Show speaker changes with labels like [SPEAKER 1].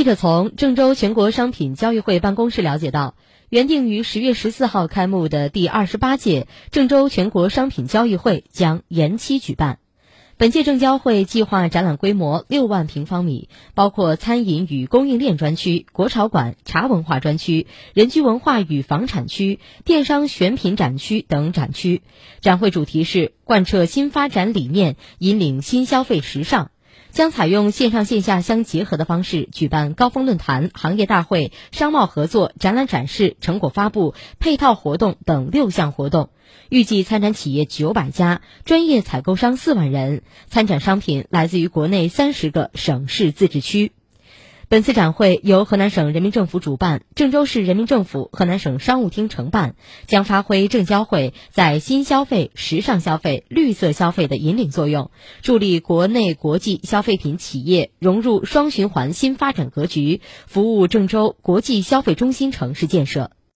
[SPEAKER 1] 记者从郑州全国商品交易会办公室了解到，原定于十月十四号开幕的第二十八届郑州全国商品交易会将延期举办。本届证交会计划展览规模六万平方米，包括餐饮与供应链专区、国潮馆、茶文化专区、人居文化与房产区、电商选品展区等展区。展会主题是贯彻新发展理念，引领新消费时尚。将采用线上线下相结合的方式举办高峰论坛、行业大会、商贸合作、展览展示、成果发布、配套活动等六项活动。预计参展企业九百家，专业采购商四万人，参展商品来自于国内三十个省市自治区。本次展会由河南省人民政府主办，郑州市人民政府、河南省商务厅承办，将发挥证交会在新消费、时尚消费、绿色消费的引领作用，助力国内国际消费品企业融入双循环新发展格局，服务郑州国际消费中心城市建设。